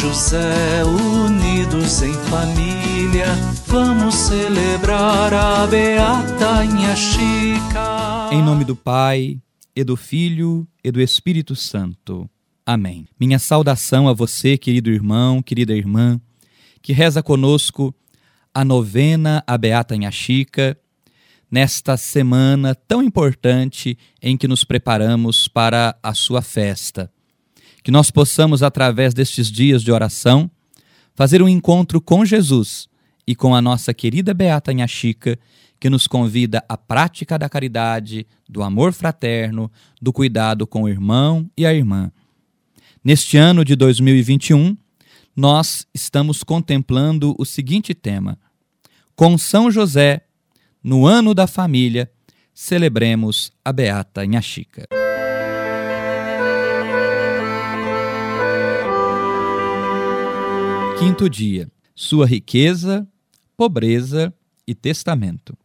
José, unidos em família, vamos celebrar a beata Inha Chica. Em nome do Pai, e do Filho, e do Espírito Santo. Amém. Minha saudação a você, querido irmão, querida irmã, que reza conosco a novena a Beata Inha Chica, nesta semana tão importante em que nos preparamos para a sua festa. Que nós possamos, através destes dias de oração, fazer um encontro com Jesus e com a nossa querida Beata Inha Chica, que nos convida à prática da caridade, do amor fraterno, do cuidado com o irmão e a irmã. Neste ano de 2021, nós estamos contemplando o seguinte tema: Com São José, no ano da família, celebremos a Beata Inha Quinto dia: Sua riqueza, pobreza e testamento.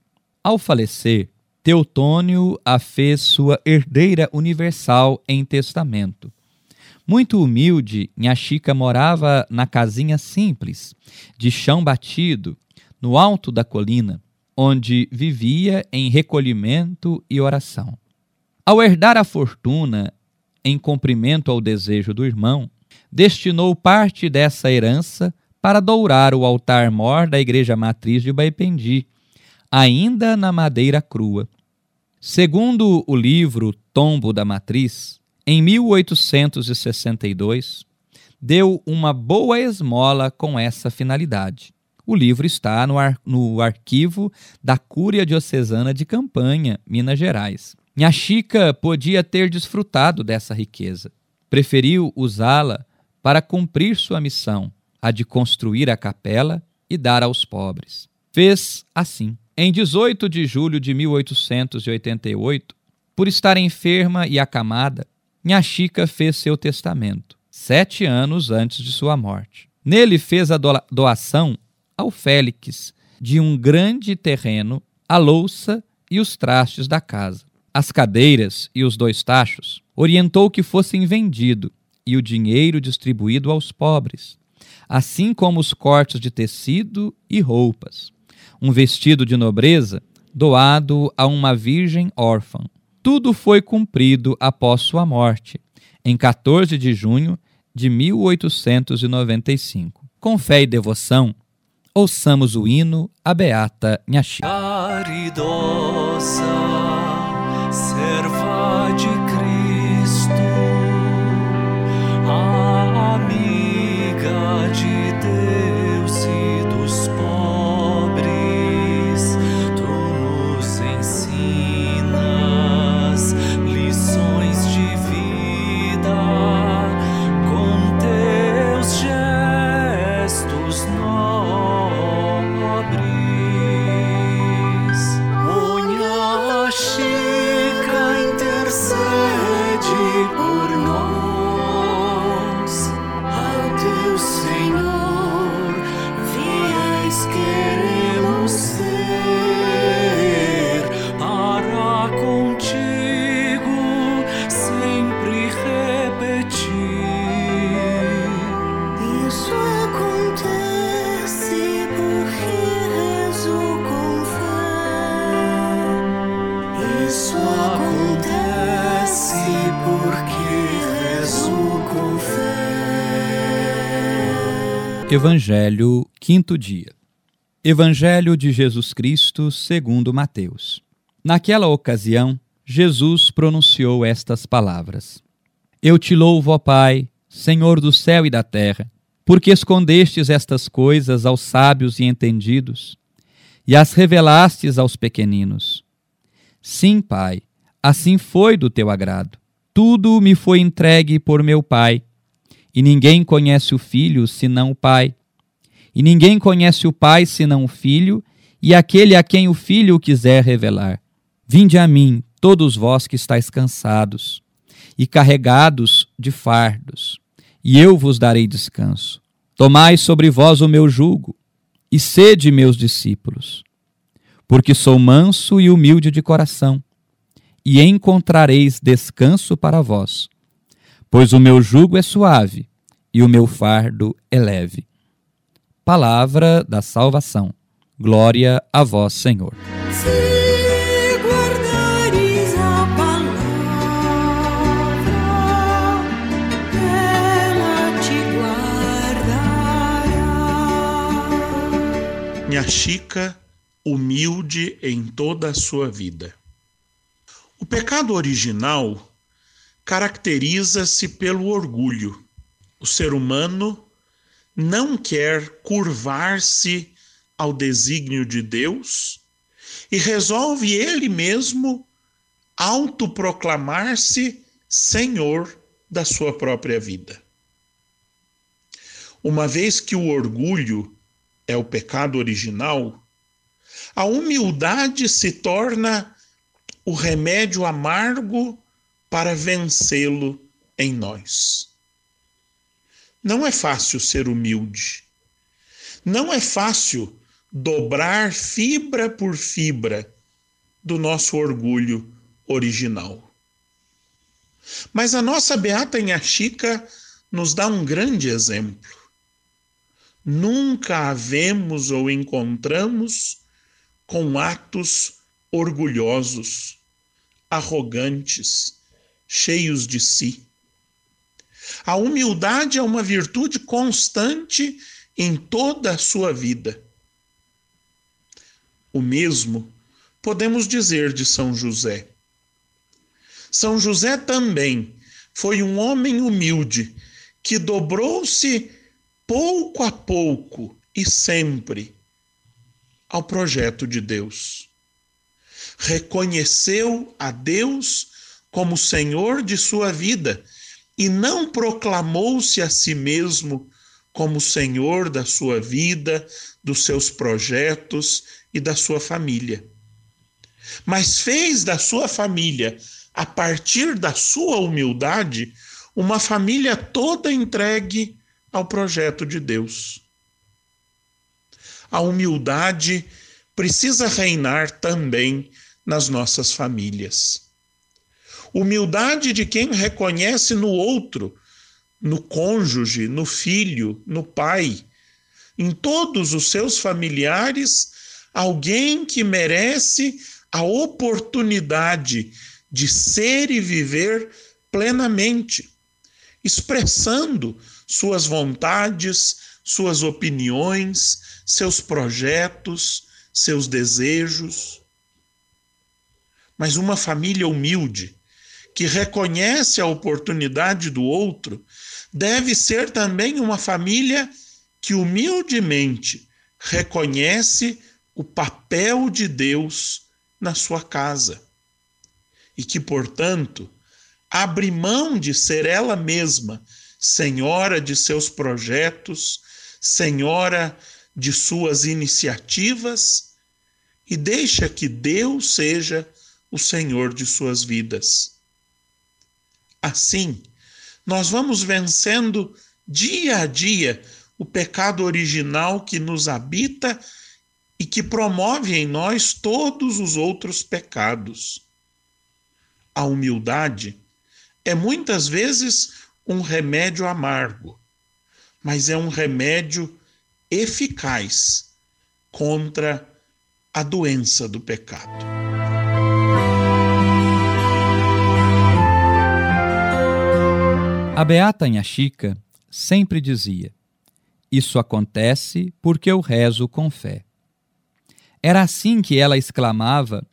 Ao falecer, Teutônio a fez sua herdeira universal em testamento. Muito humilde, Nha Chica morava na casinha simples, de chão batido, no alto da colina, onde vivia em recolhimento e oração. Ao herdar a fortuna, em cumprimento ao desejo do irmão, destinou parte dessa herança para dourar o altar-mor da igreja matriz de Baipendi, ainda na madeira crua. Segundo o livro Tombo da Matriz, em 1862, deu uma boa esmola com essa finalidade. O livro está no, ar, no arquivo da Cúria Diocesana de Campanha, Minas Gerais. Minha Chica podia ter desfrutado dessa riqueza. Preferiu usá-la para cumprir sua missão, a de construir a capela e dar aos pobres. Fez assim. Em 18 de julho de 1888, por estar enferma e acamada, Nha Chica fez seu testamento, sete anos antes de sua morte. Nele fez a doação ao Félix de um grande terreno, a louça e os trastes da casa. As cadeiras e os dois tachos orientou que fossem vendidos e o dinheiro distribuído aos pobres, assim como os cortes de tecido e roupas um vestido de nobreza doado a uma virgem órfã. Tudo foi cumprido após sua morte, em 14 de junho de 1895. Com fé e devoção, ouçamos o hino A Beata Nhaxi. Caridosa, serva de Cristo, amiga de Deus acontece porque fé. Evangelho, quinto dia. Evangelho de Jesus Cristo segundo Mateus. Naquela ocasião, Jesus pronunciou estas palavras: Eu te louvo, ó Pai, Senhor do céu e da terra, porque escondestes estas coisas aos sábios e entendidos e as revelastes aos pequeninos. Sim, Pai, assim foi do teu agrado. Tudo me foi entregue por meu Pai, e ninguém conhece o Filho senão o Pai. E ninguém conhece o Pai senão o Filho, e aquele a quem o Filho quiser revelar. Vinde a mim, todos vós que estáis cansados e carregados de fardos, e eu vos darei descanso. Tomai sobre vós o meu jugo, e sede meus discípulos, porque sou manso e humilde de coração, e encontrareis descanso para vós. Pois o meu jugo é suave, e o meu fardo é leve. Palavra da salvação. Glória a vós, Senhor. Se guardares a palavra, ela te guardará. Minha Chica, humilde em toda a sua vida. O pecado original caracteriza-se pelo orgulho. O ser humano não quer curvar-se ao desígnio de Deus e resolve ele mesmo autoproclamar-se Senhor da sua própria vida. Uma vez que o orgulho é o pecado original, a humildade se torna o remédio amargo para vencê-lo em nós. Não é fácil ser humilde. Não é fácil dobrar fibra por fibra do nosso orgulho original. Mas a nossa beata Inhaxica nos dá um grande exemplo. Nunca a vemos ou encontramos com atos orgulhosos, arrogantes, cheios de si. A humildade é uma virtude constante em toda a sua vida. O mesmo podemos dizer de São José. São José também foi um homem humilde que dobrou-se pouco a pouco e sempre ao projeto de Deus. Reconheceu a Deus como Senhor de sua vida e não proclamou-se a si mesmo como Senhor da sua vida, dos seus projetos e da sua família. Mas fez da sua família, a partir da sua humildade, uma família toda entregue ao projeto de Deus. A humildade precisa reinar também nas nossas famílias. Humildade de quem reconhece no outro, no cônjuge, no filho, no pai, em todos os seus familiares, alguém que merece a oportunidade de ser e viver plenamente, expressando suas vontades, suas opiniões, seus projetos, seus desejos. Mas uma família humilde, que reconhece a oportunidade do outro, deve ser também uma família que humildemente reconhece o papel de Deus na sua casa e que, portanto, abre mão de ser ela mesma senhora de seus projetos, senhora de suas iniciativas e deixa que Deus seja o Senhor de suas vidas. Assim, nós vamos vencendo dia a dia o pecado original que nos habita e que promove em nós todos os outros pecados. A humildade é muitas vezes um remédio amargo, mas é um remédio eficaz contra a doença do pecado. A beata Chica sempre dizia: Isso acontece porque eu rezo com fé. Era assim que ela exclamava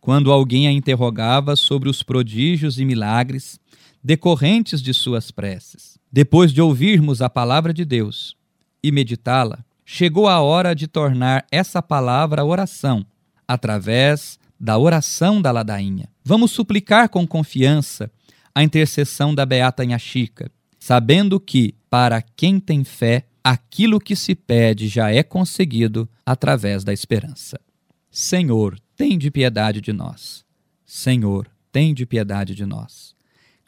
quando alguém a interrogava sobre os prodígios e milagres decorrentes de suas preces. Depois de ouvirmos a palavra de Deus e meditá-la, chegou a hora de tornar essa palavra oração, através da oração da ladainha. Vamos suplicar com confiança a intercessão da Beata Chica, sabendo que, para quem tem fé, aquilo que se pede já é conseguido através da esperança. Senhor, tem de piedade de nós. Senhor, tem de piedade de nós.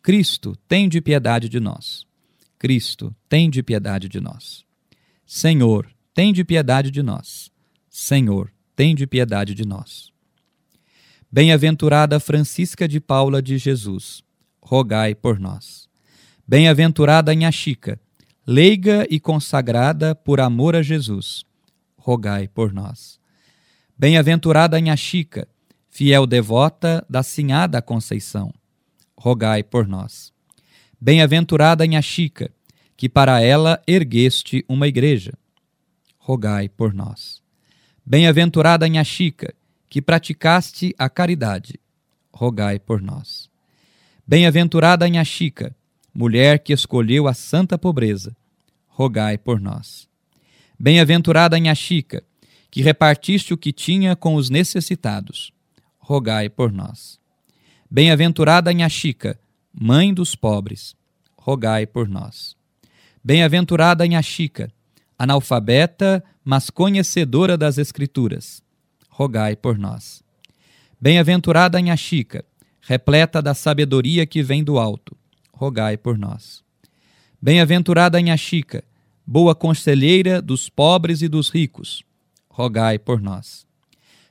Cristo, tem de piedade de nós. Cristo, tem de piedade de nós. Senhor, tem de piedade de nós. Senhor, tem de piedade de nós. Bem-aventurada Francisca de Paula de Jesus rogai por nós. Bem-aventurada Chica, leiga e consagrada por amor a Jesus, rogai por nós. Bem-aventurada Nha Chica, fiel devota da Sinhada Conceição, rogai por nós. Bem-aventurada Nha Chica, que para ela ergueste uma igreja, rogai por nós. Bem-aventurada Nha Chica, que praticaste a caridade, rogai por nós. Bem-aventurada Nha Chica, mulher que escolheu a santa pobreza, rogai por nós. Bem-aventurada Nha Chica, que repartiste o que tinha com os necessitados, rogai por nós. Bem-aventurada Nha Chica, mãe dos pobres, rogai por nós. Bem-aventurada Nha Chica, analfabeta, mas conhecedora das Escrituras, rogai por nós. Bem-aventurada Nha Chica, repleta da sabedoria que vem do alto, rogai por nós. Bem-aventurada Nha Chica, boa conselheira dos pobres e dos ricos, rogai por nós.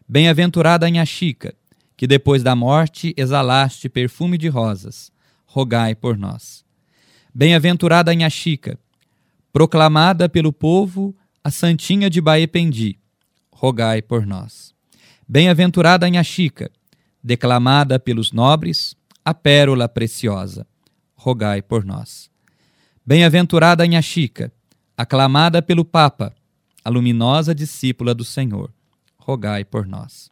Bem-aventurada Nha Chica, que depois da morte exalaste perfume de rosas, rogai por nós. Bem-aventurada Nha Chica, proclamada pelo povo a Santinha de Baependi, rogai por nós. Bem-aventurada Nha Chica, declamada pelos nobres, a pérola preciosa, rogai por nós. Bem-aventurada Nha Chica, aclamada pelo Papa, a luminosa discípula do Senhor, rogai por nós.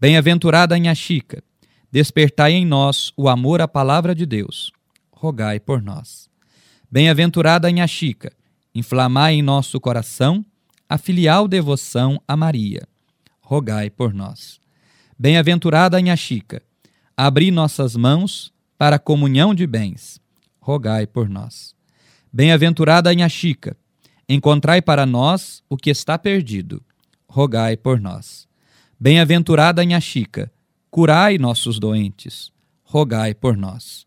Bem-aventurada Nha Chica, despertai em nós o amor à palavra de Deus, rogai por nós. Bem-aventurada Nha Chica, inflamai em nosso coração a filial devoção a Maria, rogai por nós. Bem-aventurada Nha Chica, abri nossas mãos para a comunhão de bens, rogai por nós. Bem-aventurada Nha Chica, encontrai para nós o que está perdido, rogai por nós. Bem-aventurada Nha Chica, curai nossos doentes, rogai por nós.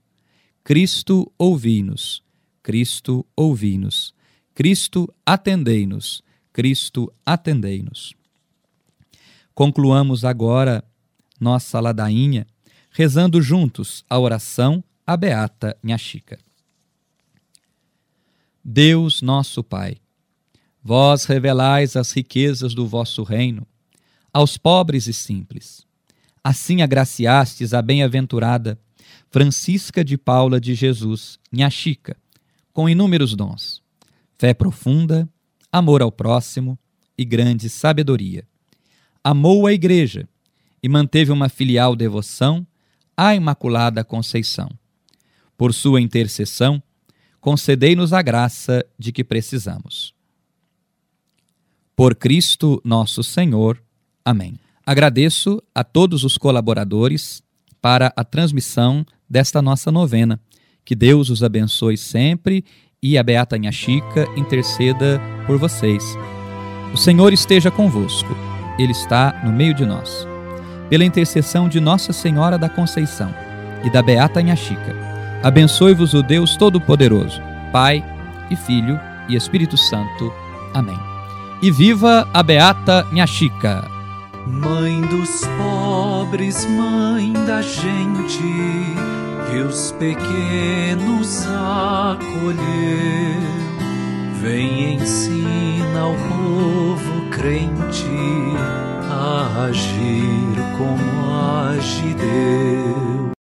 Cristo, ouvi-nos. Cristo, ouvi-nos. Cristo, atendei-nos. Cristo, atendei-nos. Concluamos agora nossa ladainha rezando juntos a oração à Beata Nha Chica. Deus nosso Pai, vós revelais as riquezas do vosso reino aos pobres e simples. Assim agraciastes a bem-aventurada Francisca de Paula de Jesus, Nha Chica, com inúmeros dons, fé profunda, amor ao próximo e grande sabedoria. Amou a Igreja e manteve uma filial devoção à Imaculada Conceição. Por sua intercessão, concedei-nos a graça de que precisamos. Por Cristo nosso Senhor. Amém. Agradeço a todos os colaboradores para a transmissão desta nossa novena. Que Deus os abençoe sempre e a Beata Nha Chica interceda por vocês. O Senhor esteja convosco, Ele está no meio de nós. Pela intercessão de Nossa Senhora da Conceição e da Beata Nha Chica, abençoe-vos o Deus Todo-Poderoso, Pai e Filho e Espírito Santo. Amém. E viva a Beata Nha Chica! Mãe dos pobres, mãe da gente, que os pequenos acolheu. Vem ensina ao povo crente a agir como age Deus.